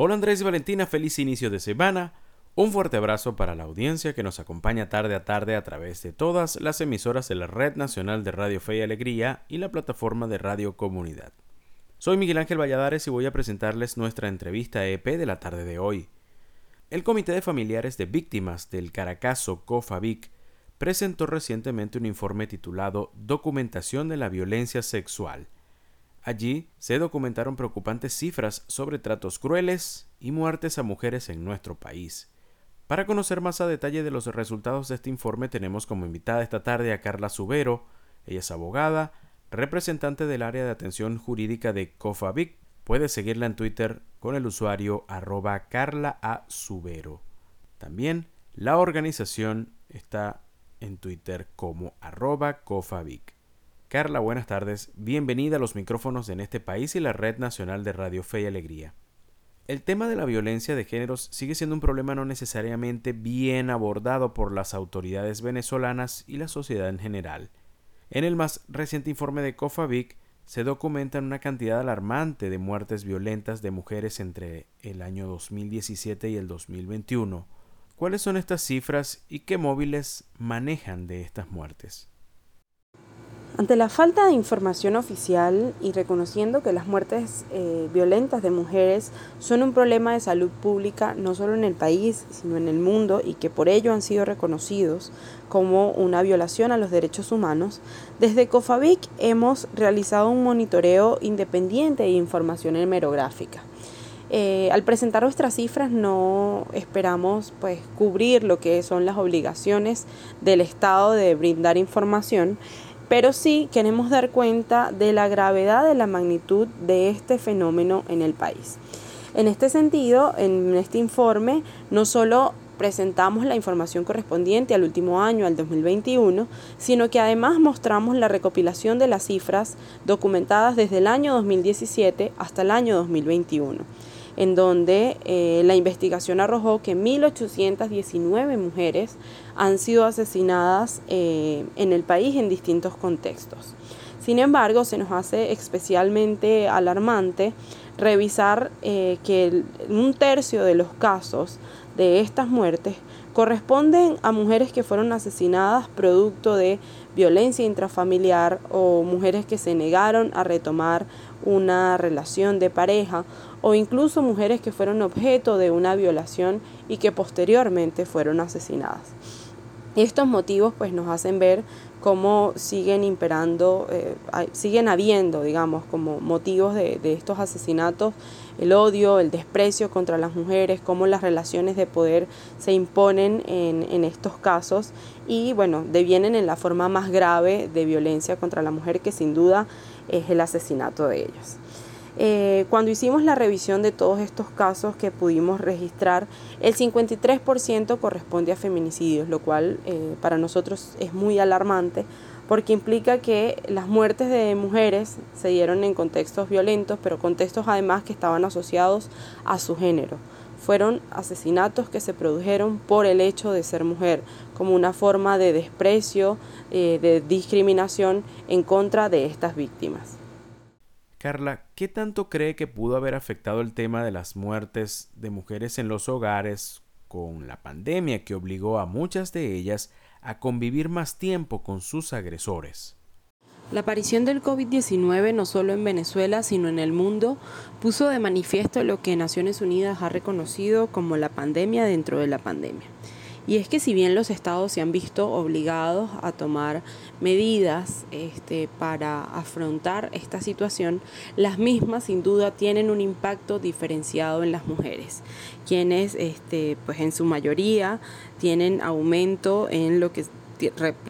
Hola Andrés y Valentina, feliz inicio de semana. Un fuerte abrazo para la audiencia que nos acompaña tarde a tarde a través de todas las emisoras de la Red Nacional de Radio Fe y Alegría y la plataforma de Radio Comunidad. Soy Miguel Ángel Valladares y voy a presentarles nuestra entrevista EP de la tarde de hoy. El Comité de Familiares de Víctimas del Caracazo COFAVIC presentó recientemente un informe titulado Documentación de la Violencia Sexual, Allí se documentaron preocupantes cifras sobre tratos crueles y muertes a mujeres en nuestro país. Para conocer más a detalle de los resultados de este informe tenemos como invitada esta tarde a Carla Subero. Ella es abogada, representante del área de atención jurídica de COFAVIC. Puede seguirla en Twitter con el usuario arroba Carla A. Subero. También la organización está en Twitter como arroba COFAVIC. Carla, buenas tardes. Bienvenida a los micrófonos en este país y la Red Nacional de Radio Fe y Alegría. El tema de la violencia de géneros sigue siendo un problema no necesariamente bien abordado por las autoridades venezolanas y la sociedad en general. En el más reciente informe de COFAVIC se documentan una cantidad alarmante de muertes violentas de mujeres entre el año 2017 y el 2021. ¿Cuáles son estas cifras y qué móviles manejan de estas muertes? Ante la falta de información oficial y reconociendo que las muertes eh, violentas de mujeres son un problema de salud pública no solo en el país, sino en el mundo y que por ello han sido reconocidos como una violación a los derechos humanos, desde COFAVIC hemos realizado un monitoreo independiente de información hemerográfica. Eh, al presentar nuestras cifras no esperamos pues cubrir lo que son las obligaciones del Estado de brindar información, pero sí queremos dar cuenta de la gravedad de la magnitud de este fenómeno en el país. En este sentido, en este informe no solo presentamos la información correspondiente al último año, al 2021, sino que además mostramos la recopilación de las cifras documentadas desde el año 2017 hasta el año 2021 en donde eh, la investigación arrojó que 1.819 mujeres han sido asesinadas eh, en el país en distintos contextos. Sin embargo, se nos hace especialmente alarmante revisar eh, que un tercio de los casos de estas muertes corresponden a mujeres que fueron asesinadas producto de violencia intrafamiliar o mujeres que se negaron a retomar una relación de pareja o incluso mujeres que fueron objeto de una violación y que posteriormente fueron asesinadas. estos motivos pues nos hacen ver cómo siguen imperando, eh, siguen habiendo, digamos, como motivos de, estos asesinatos, el odio, el desprecio contra las mujeres, cómo las relaciones de poder se imponen en, en estos casos y bueno, devienen en la forma más grave de violencia contra la mujer que sin duda es el asesinato de ellos. Eh, cuando hicimos la revisión de todos estos casos que pudimos registrar, el 53% corresponde a feminicidios, lo cual eh, para nosotros es muy alarmante porque implica que las muertes de mujeres se dieron en contextos violentos, pero contextos además que estaban asociados a su género. Fueron asesinatos que se produjeron por el hecho de ser mujer, como una forma de desprecio, eh, de discriminación en contra de estas víctimas. Carla, ¿qué tanto cree que pudo haber afectado el tema de las muertes de mujeres en los hogares con la pandemia que obligó a muchas de ellas a convivir más tiempo con sus agresores? La aparición del COVID-19 no solo en Venezuela, sino en el mundo, puso de manifiesto lo que Naciones Unidas ha reconocido como la pandemia dentro de la pandemia. Y es que si bien los estados se han visto obligados a tomar medidas este, para afrontar esta situación, las mismas sin duda tienen un impacto diferenciado en las mujeres, quienes este, pues en su mayoría tienen aumento en lo que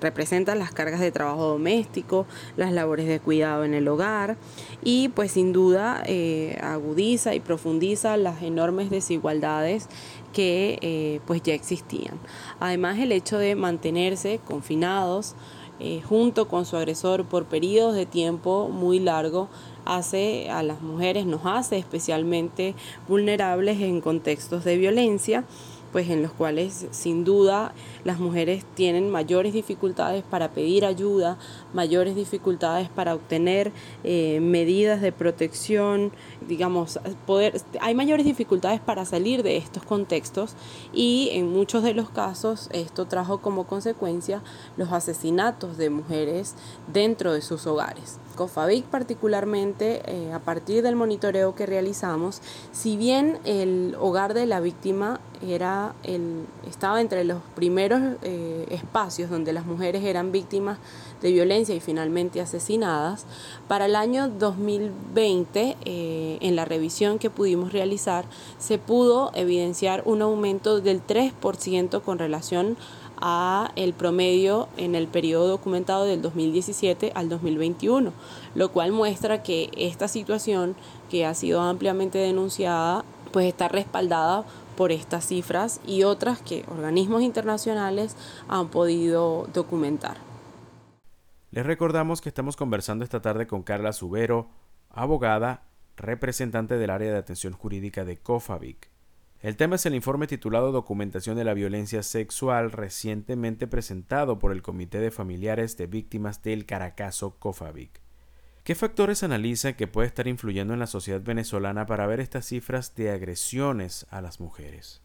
representan las cargas de trabajo doméstico, las labores de cuidado en el hogar y pues sin duda eh, agudiza y profundiza las enormes desigualdades que eh, pues ya existían. Además el hecho de mantenerse confinados eh, junto con su agresor por periodos de tiempo muy largo hace a las mujeres, nos hace especialmente vulnerables en contextos de violencia pues en los cuales sin duda las mujeres tienen mayores dificultades para pedir ayuda, mayores dificultades para obtener eh, medidas de protección, digamos, poder, hay mayores dificultades para salir de estos contextos y en muchos de los casos esto trajo como consecuencia los asesinatos de mujeres dentro de sus hogares. COFAVIC particularmente, eh, a partir del monitoreo que realizamos, si bien el hogar de la víctima era el, estaba entre los primeros eh, espacios donde las mujeres eran víctimas de violencia y finalmente asesinadas, para el año 2020, eh, en la revisión que pudimos realizar, se pudo evidenciar un aumento del 3% con relación a el promedio en el periodo documentado del 2017 al 2021, lo cual muestra que esta situación que ha sido ampliamente denunciada pues está respaldada por estas cifras y otras que organismos internacionales han podido documentar. Les recordamos que estamos conversando esta tarde con Carla Subero, abogada, representante del área de atención jurídica de COFAVIC. El tema es el informe titulado Documentación de la Violencia Sexual recientemente presentado por el Comité de Familiares de Víctimas del Caracazo COFAVIC. ¿Qué factores analiza que puede estar influyendo en la sociedad venezolana para ver estas cifras de agresiones a las mujeres?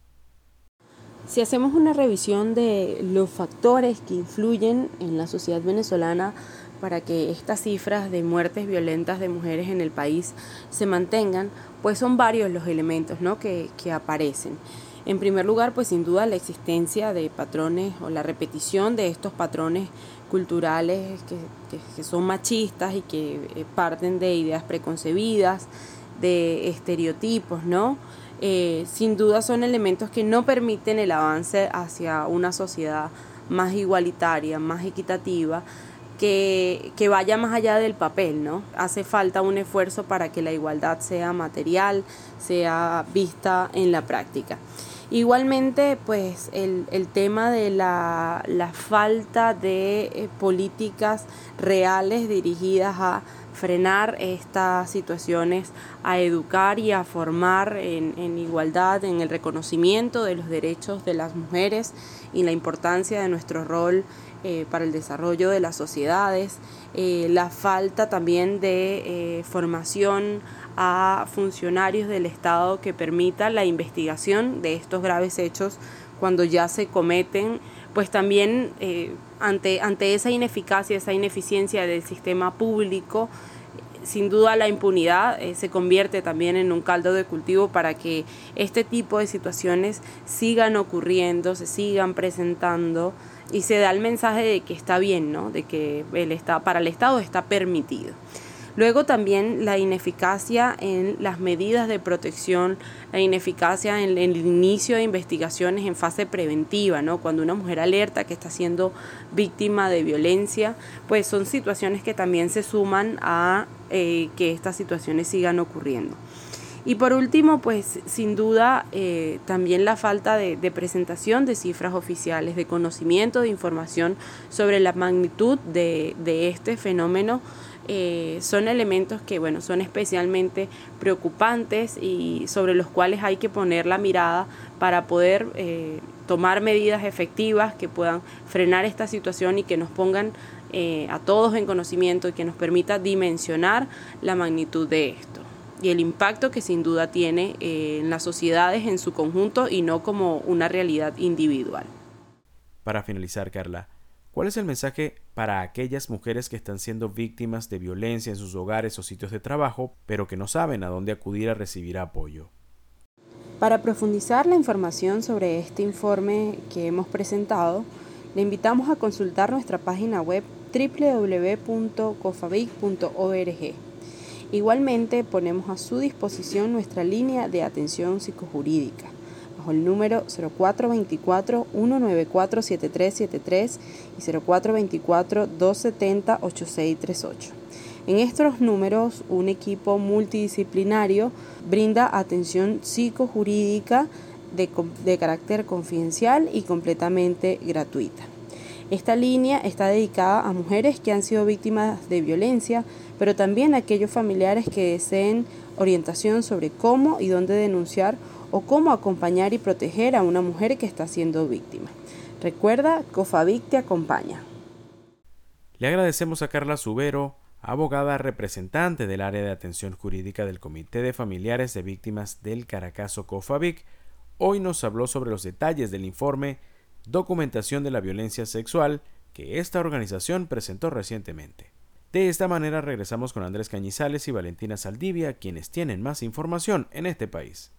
Si hacemos una revisión de los factores que influyen en la sociedad venezolana para que estas cifras de muertes violentas de mujeres en el país se mantengan, pues son varios los elementos ¿no? que, aparecen. En primer lugar, pues sin duda la existencia de patrones o la repetición de estos patrones culturales que, son machistas y que eh, parten de ideas preconcebidas, de estereotipos, ¿no? Eh, sin duda son elementos que no permiten el avance hacia una sociedad más igualitaria, más equitativa, que, vaya más allá del papel, ¿no? Hace falta un esfuerzo para que la igualdad sea material, sea vista en la práctica. Igualmente, pues el, tema de la, falta de eh, políticas reales dirigidas a frenar estas situaciones, a educar y a formar en, en, igualdad, en el reconocimiento de los derechos de las mujeres y la importancia de nuestro rol eh, para el desarrollo de las sociedades, eh, la falta también de eh, formación a funcionarios del Estado que permita la investigación de estos graves hechos cuando ya se cometen, pues también ante, ante esa ineficacia, esa ineficiencia del sistema público, sin duda la impunidad se convierte también en un caldo de cultivo para que este tipo de situaciones sigan ocurriendo, se sigan presentando y se da el mensaje de que está bien, ¿no? de que el Estado, para el Estado está permitido. Luego también la ineficacia en las medidas de protección, la ineficacia en el inicio de investigaciones en fase preventiva, ¿no? Cuando una mujer alerta que está siendo víctima de violencia, pues son situaciones que también se suman a eh, que estas situaciones sigan ocurriendo. Y por último, pues sin duda eh, también la falta de, presentación de cifras oficiales, de conocimiento, de información sobre la magnitud de, este fenómeno. Eh, son elementos que bueno son especialmente preocupantes y sobre los cuales hay que poner la mirada para poder eh, tomar medidas efectivas que puedan frenar esta situación y que nos pongan a todos en conocimiento y que nos permita dimensionar la magnitud de esto y el impacto que sin duda tiene eh, en las sociedades en su conjunto y no como una realidad individual. Para finalizar, Carla, ¿cuál es el mensaje para aquellas mujeres que están siendo víctimas de violencia en sus hogares o sitios de trabajo, pero que no saben a dónde acudir a recibir apoyo? Para profundizar la información sobre este informe que hemos presentado, le invitamos a consultar nuestra página web www.cofavic.org Igualmente ponemos a su disposición nuestra línea de atención psicojurídica bajo el número 0424-194-7373 y 0424-270-8638. En estos números, un equipo multidisciplinario brinda atención psicojurídica de, de carácter confidencial y completamente gratuita. Esta línea está dedicada a mujeres que han sido víctimas de violencia, pero también a aquellos familiares que deseen orientación sobre cómo y dónde denunciar o cómo acompañar y proteger a una mujer que está siendo víctima. Recuerda, COFAVIC te acompaña. Le agradecemos a Carla Subero, abogada representante del área de atención jurídica del Comité de Familiares de Víctimas del Caracazo COFAVIC, hoy nos habló sobre los detalles del informe Documentación de la Violencia Sexual que esta organización presentó recientemente. De esta manera regresamos con Andrés Cañizales y Valentina Saldivia, quienes tienen más información en este país.